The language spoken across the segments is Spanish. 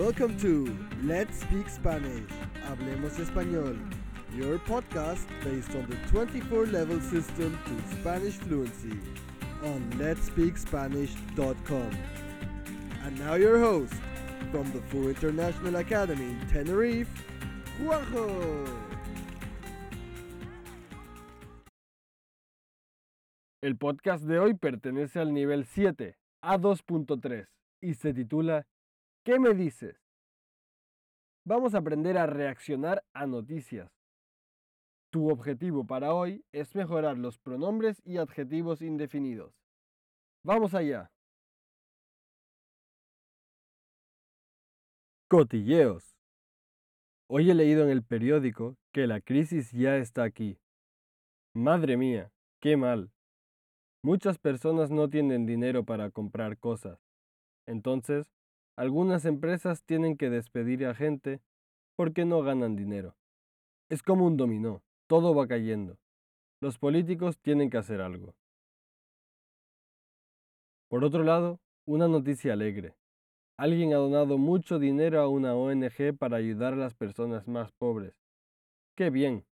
Welcome to Let's Speak Spanish. Hablemos español. Your podcast based on the 24 level system to Spanish fluency on letspeakspanish.com. And now your host from the Full International Academy in Tenerife, Juanjo. El podcast de hoy pertenece al nivel 7, A2.3, y se titula ¿Qué me dices? Vamos a aprender a reaccionar a noticias. Tu objetivo para hoy es mejorar los pronombres y adjetivos indefinidos. Vamos allá. Cotilleos. Hoy he leído en el periódico que la crisis ya está aquí. Madre mía, qué mal. Muchas personas no tienen dinero para comprar cosas. Entonces, algunas empresas tienen que despedir a gente porque no ganan dinero. Es como un dominó, todo va cayendo. Los políticos tienen que hacer algo. Por otro lado, una noticia alegre. Alguien ha donado mucho dinero a una ONG para ayudar a las personas más pobres. ¡Qué bien!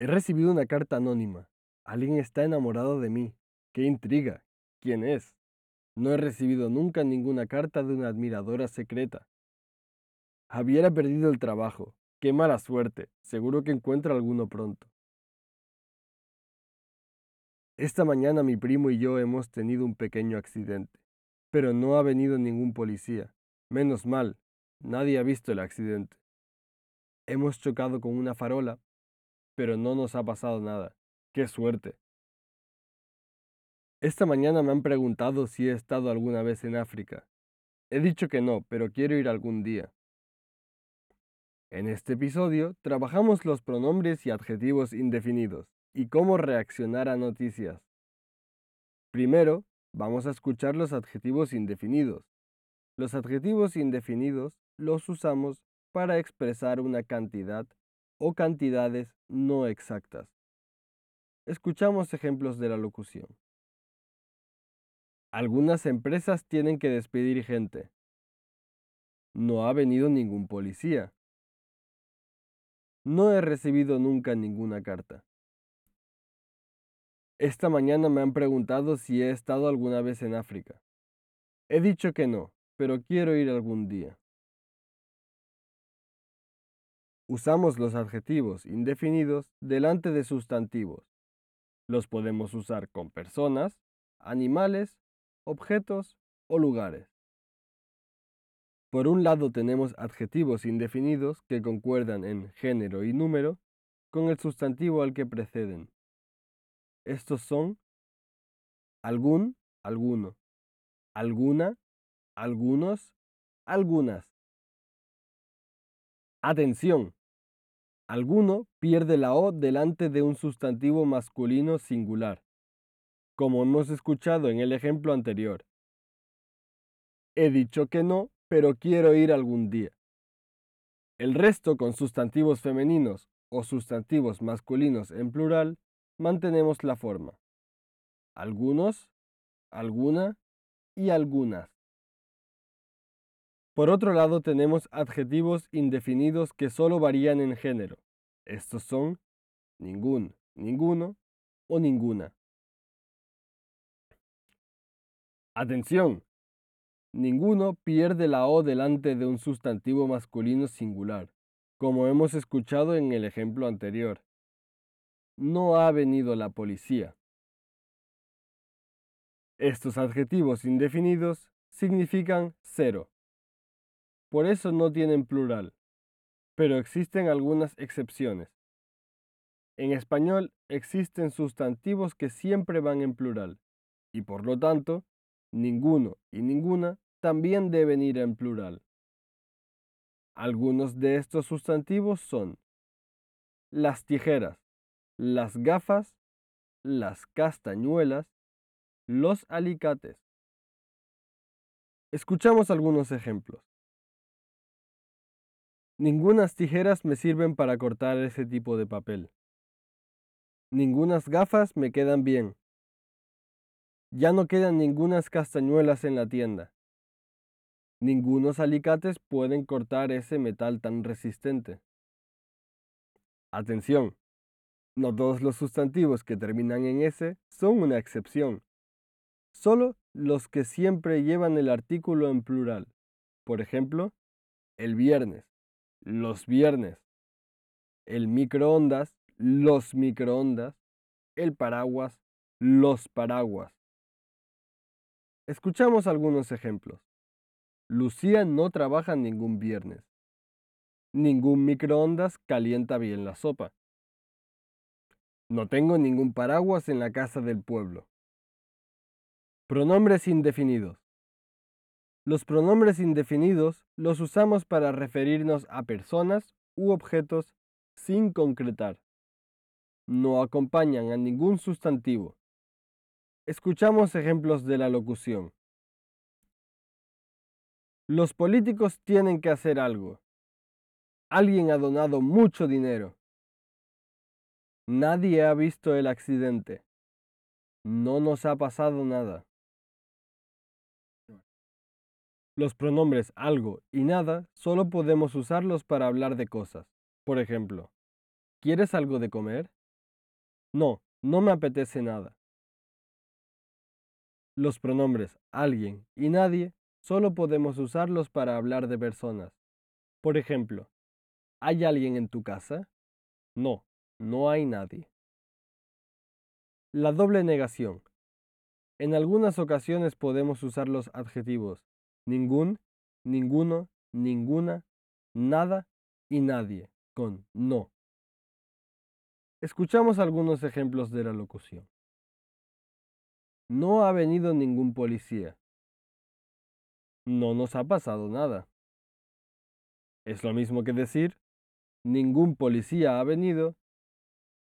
He recibido una carta anónima. Alguien está enamorado de mí. ¡Qué intriga! ¿Quién es? No he recibido nunca ninguna carta de una admiradora secreta. Javier ha perdido el trabajo. ¡Qué mala suerte! Seguro que encuentra alguno pronto. Esta mañana mi primo y yo hemos tenido un pequeño accidente, pero no ha venido ningún policía. Menos mal, nadie ha visto el accidente. Hemos chocado con una farola, pero no nos ha pasado nada. ¡Qué suerte! Esta mañana me han preguntado si he estado alguna vez en África. He dicho que no, pero quiero ir algún día. En este episodio trabajamos los pronombres y adjetivos indefinidos y cómo reaccionar a noticias. Primero, vamos a escuchar los adjetivos indefinidos. Los adjetivos indefinidos los usamos para expresar una cantidad o cantidades no exactas. Escuchamos ejemplos de la locución. Algunas empresas tienen que despedir gente. No ha venido ningún policía. No he recibido nunca ninguna carta. Esta mañana me han preguntado si he estado alguna vez en África. He dicho que no, pero quiero ir algún día. Usamos los adjetivos indefinidos delante de sustantivos. Los podemos usar con personas, animales, objetos o lugares. Por un lado tenemos adjetivos indefinidos que concuerdan en género y número con el sustantivo al que preceden. Estos son algún, alguno, alguna, algunos, algunas. Atención. Alguno pierde la O delante de un sustantivo masculino singular, como hemos escuchado en el ejemplo anterior. He dicho que no, pero quiero ir algún día. El resto con sustantivos femeninos o sustantivos masculinos en plural mantenemos la forma. Algunos, alguna y algunas. Por otro lado tenemos adjetivos indefinidos que solo varían en género. Estos son ningún, ninguno o ninguna. Atención. Ninguno pierde la O delante de un sustantivo masculino singular, como hemos escuchado en el ejemplo anterior no ha venido la policía. Estos adjetivos indefinidos significan cero. Por eso no tienen plural, pero existen algunas excepciones. En español existen sustantivos que siempre van en plural, y por lo tanto, ninguno y ninguna también deben ir en plural. Algunos de estos sustantivos son las tijeras, las gafas, las castañuelas, los alicates. Escuchamos algunos ejemplos. Ningunas tijeras me sirven para cortar ese tipo de papel. Ningunas gafas me quedan bien. Ya no quedan ningunas castañuelas en la tienda. Ningunos alicates pueden cortar ese metal tan resistente. Atención, no todos los sustantivos que terminan en S son una excepción. Solo los que siempre llevan el artículo en plural. Por ejemplo, el viernes, los viernes, el microondas, los microondas, el paraguas, los paraguas. Escuchamos algunos ejemplos. Lucía no trabaja ningún viernes. Ningún microondas calienta bien la sopa. No tengo ningún paraguas en la casa del pueblo. Pronombres indefinidos. Los pronombres indefinidos los usamos para referirnos a personas u objetos sin concretar. No acompañan a ningún sustantivo. Escuchamos ejemplos de la locución. Los políticos tienen que hacer algo. Alguien ha donado mucho dinero. Nadie ha visto el accidente. No nos ha pasado nada. Los pronombres algo y nada solo podemos usarlos para hablar de cosas. Por ejemplo, ¿quieres algo de comer? No, no me apetece nada. Los pronombres alguien y nadie solo podemos usarlos para hablar de personas. Por ejemplo, ¿hay alguien en tu casa? No, no hay nadie. La doble negación. En algunas ocasiones podemos usar los adjetivos ningún, ninguno, ninguna, nada y nadie con no. Escuchamos algunos ejemplos de la locución. No ha venido ningún policía. No nos ha pasado nada. Es lo mismo que decir, ningún policía ha venido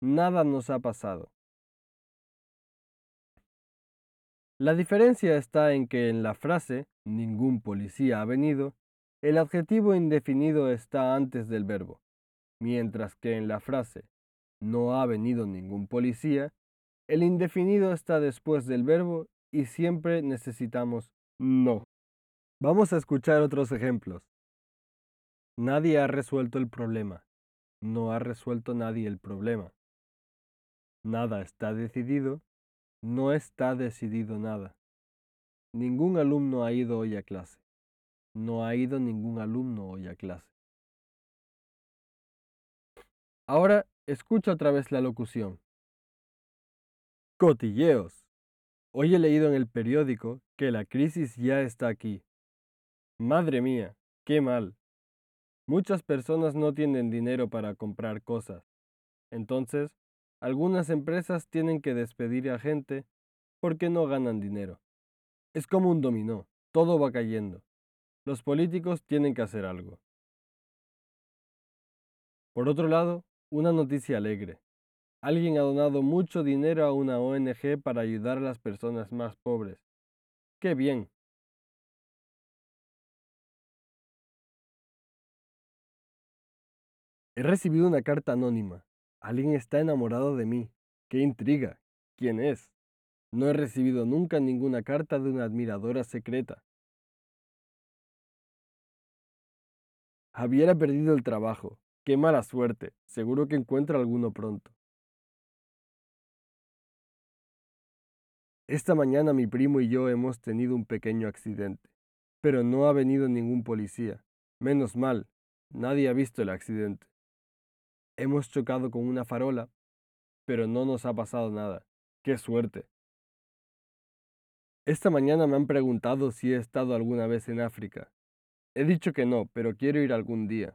nada nos ha pasado. La diferencia está en que en la frase ningún policía ha venido, el adjetivo indefinido está antes del verbo, mientras que en la frase no ha venido ningún policía, el indefinido está después del verbo y siempre necesitamos no. Vamos a escuchar otros ejemplos. Nadie ha resuelto el problema. No ha resuelto nadie el problema. Nada está decidido, no está decidido nada. Ningún alumno ha ido hoy a clase. No ha ido ningún alumno hoy a clase. Ahora escucha otra vez la locución. Cotilleos. Hoy he leído en el periódico que la crisis ya está aquí. Madre mía, qué mal. Muchas personas no tienen dinero para comprar cosas. Entonces, algunas empresas tienen que despedir a gente porque no ganan dinero. Es como un dominó, todo va cayendo. Los políticos tienen que hacer algo. Por otro lado, una noticia alegre. Alguien ha donado mucho dinero a una ONG para ayudar a las personas más pobres. ¡Qué bien! He recibido una carta anónima. Alguien está enamorado de mí. ¡Qué intriga! ¿Quién es? No he recibido nunca ninguna carta de una admiradora secreta. Javier perdido el trabajo. ¡Qué mala suerte! Seguro que encuentra alguno pronto. Esta mañana mi primo y yo hemos tenido un pequeño accidente, pero no ha venido ningún policía. Menos mal, nadie ha visto el accidente. Hemos chocado con una farola, pero no nos ha pasado nada. ¡Qué suerte! Esta mañana me han preguntado si he estado alguna vez en África. He dicho que no, pero quiero ir algún día.